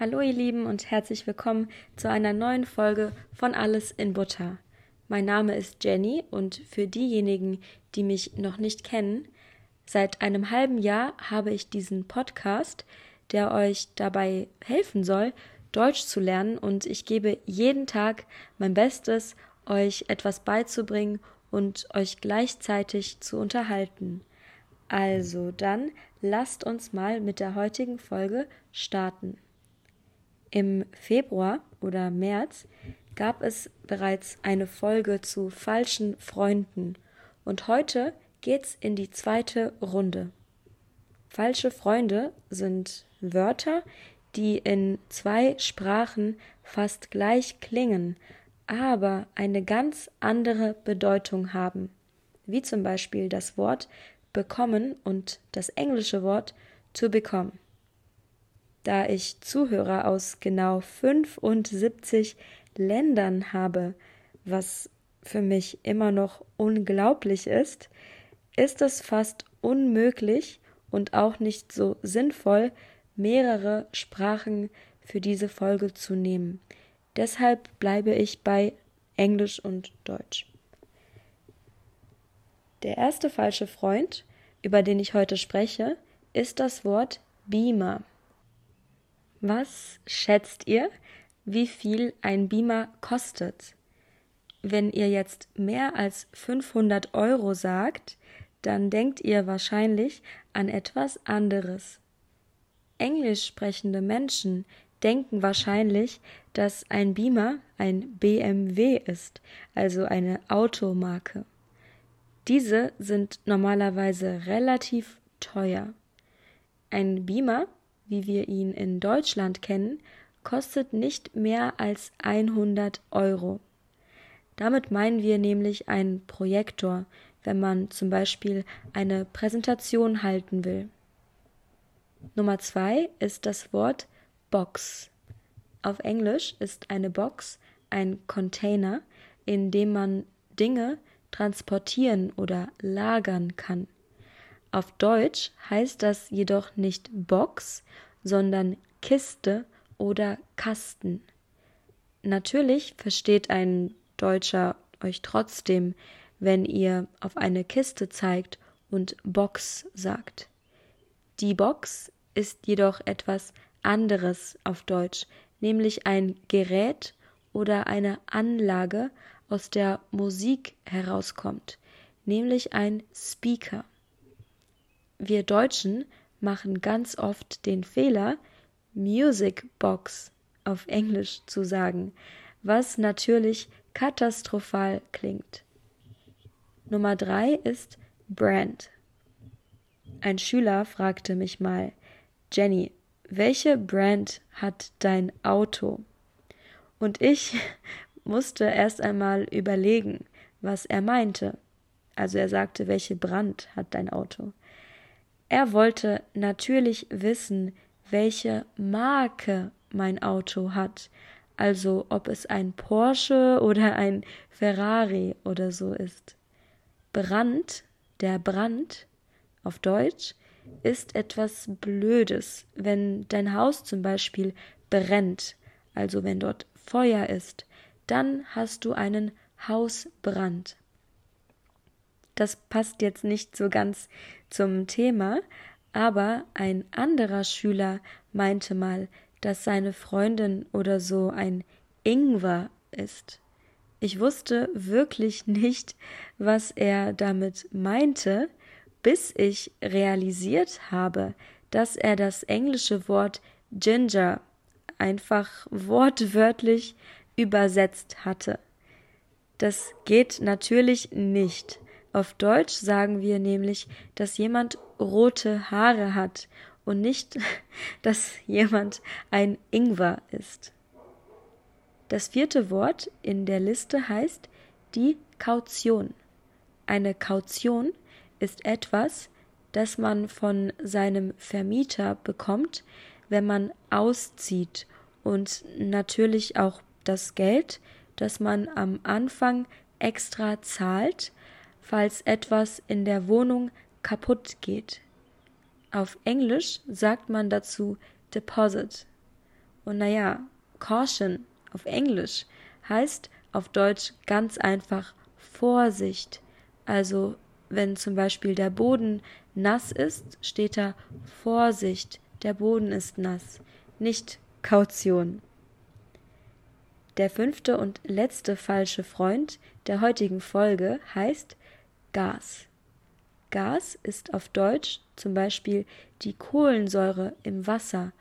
Hallo ihr Lieben und herzlich willkommen zu einer neuen Folge von Alles in Butter. Mein Name ist Jenny und für diejenigen, die mich noch nicht kennen, seit einem halben Jahr habe ich diesen Podcast, der euch dabei helfen soll, Deutsch zu lernen und ich gebe jeden Tag mein Bestes, euch etwas beizubringen und euch gleichzeitig zu unterhalten. Also dann lasst uns mal mit der heutigen Folge starten. Im Februar oder März gab es bereits eine Folge zu falschen Freunden. Und heute geht's in die zweite Runde. Falsche Freunde sind Wörter, die in zwei Sprachen fast gleich klingen, aber eine ganz andere Bedeutung haben, wie zum Beispiel das Wort bekommen und das englische Wort to become da ich Zuhörer aus genau 75 Ländern habe, was für mich immer noch unglaublich ist, ist es fast unmöglich und auch nicht so sinnvoll, mehrere Sprachen für diese Folge zu nehmen. Deshalb bleibe ich bei Englisch und Deutsch. Der erste falsche Freund, über den ich heute spreche, ist das Wort Beamer. Was schätzt ihr, wie viel ein Beamer kostet? Wenn ihr jetzt mehr als 500 Euro sagt, dann denkt ihr wahrscheinlich an etwas anderes. Englisch sprechende Menschen denken wahrscheinlich, dass ein Beamer ein BMW ist, also eine Automarke. Diese sind normalerweise relativ teuer. Ein Beamer wie wir ihn in Deutschland kennen, kostet nicht mehr als 100 Euro. Damit meinen wir nämlich einen Projektor, wenn man zum Beispiel eine Präsentation halten will. Nummer zwei ist das Wort Box. Auf Englisch ist eine Box ein Container, in dem man Dinge transportieren oder lagern kann. Auf Deutsch heißt das jedoch nicht Box, sondern Kiste oder Kasten. Natürlich versteht ein Deutscher euch trotzdem, wenn ihr auf eine Kiste zeigt und Box sagt. Die Box ist jedoch etwas anderes auf Deutsch, nämlich ein Gerät oder eine Anlage, aus der Musik herauskommt, nämlich ein Speaker. Wir Deutschen machen ganz oft den Fehler, Music Box auf Englisch zu sagen, was natürlich katastrophal klingt. Nummer drei ist Brand. Ein Schüler fragte mich mal, Jenny, welche Brand hat dein Auto? Und ich musste erst einmal überlegen, was er meinte. Also er sagte, welche Brand hat dein Auto? Er wollte natürlich wissen, welche Marke mein Auto hat, also ob es ein Porsche oder ein Ferrari oder so ist. Brand, der Brand auf Deutsch, ist etwas Blödes, wenn dein Haus zum Beispiel brennt, also wenn dort Feuer ist, dann hast du einen Hausbrand. Das passt jetzt nicht so ganz zum Thema, aber ein anderer Schüler meinte mal, dass seine Freundin oder so ein Ingwer ist. Ich wusste wirklich nicht, was er damit meinte, bis ich realisiert habe, dass er das englische Wort Ginger einfach wortwörtlich übersetzt hatte. Das geht natürlich nicht. Auf Deutsch sagen wir nämlich, dass jemand rote Haare hat und nicht, dass jemand ein Ingwer ist. Das vierte Wort in der Liste heißt die Kaution. Eine Kaution ist etwas, das man von seinem Vermieter bekommt, wenn man auszieht und natürlich auch das Geld, das man am Anfang extra zahlt, falls etwas in der Wohnung kaputt geht. Auf Englisch sagt man dazu Deposit. Und naja, Caution auf Englisch heißt auf Deutsch ganz einfach Vorsicht. Also wenn zum Beispiel der Boden nass ist, steht da Vorsicht, der Boden ist nass, nicht Kaution. Der fünfte und letzte falsche Freund der heutigen Folge heißt Gas. Gas ist auf Deutsch zum Beispiel die Kohlensäure im Wasser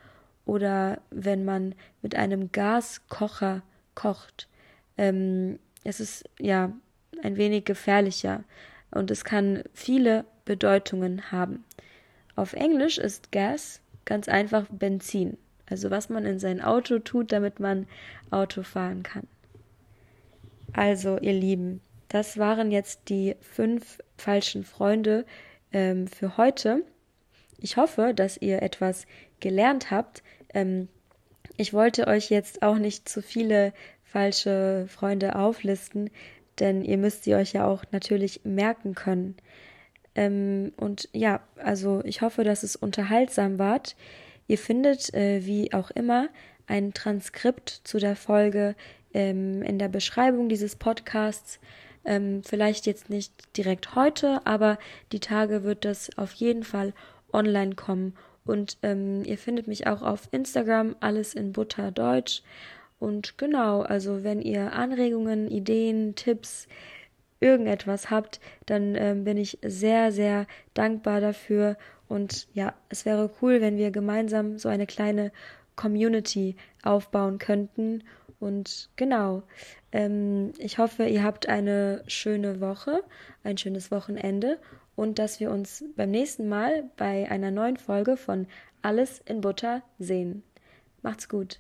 oder wenn man mit einem Gaskocher kocht. Ähm, es ist ja ein wenig gefährlicher und es kann viele Bedeutungen haben. Auf Englisch ist Gas ganz einfach Benzin, also was man in sein Auto tut, damit man Auto fahren kann. Also, ihr Lieben, das waren jetzt die fünf falschen Freunde ähm, für heute. Ich hoffe, dass ihr etwas gelernt habt. Ähm, ich wollte euch jetzt auch nicht zu viele falsche Freunde auflisten, denn ihr müsst sie euch ja auch natürlich merken können. Ähm, und ja, also ich hoffe, dass es unterhaltsam war. Ihr findet, äh, wie auch immer, ein Transkript zu der Folge ähm, in der Beschreibung dieses Podcasts. Ähm, vielleicht jetzt nicht direkt heute, aber die Tage wird das auf jeden Fall online kommen. Und ähm, ihr findet mich auch auf Instagram, alles in Butter Deutsch. Und genau, also wenn ihr Anregungen, Ideen, Tipps, irgendetwas habt, dann ähm, bin ich sehr, sehr dankbar dafür. Und ja, es wäre cool, wenn wir gemeinsam so eine kleine Community aufbauen könnten. Und genau, ähm, ich hoffe, ihr habt eine schöne Woche, ein schönes Wochenende und dass wir uns beim nächsten Mal bei einer neuen Folge von Alles in Butter sehen. Macht's gut.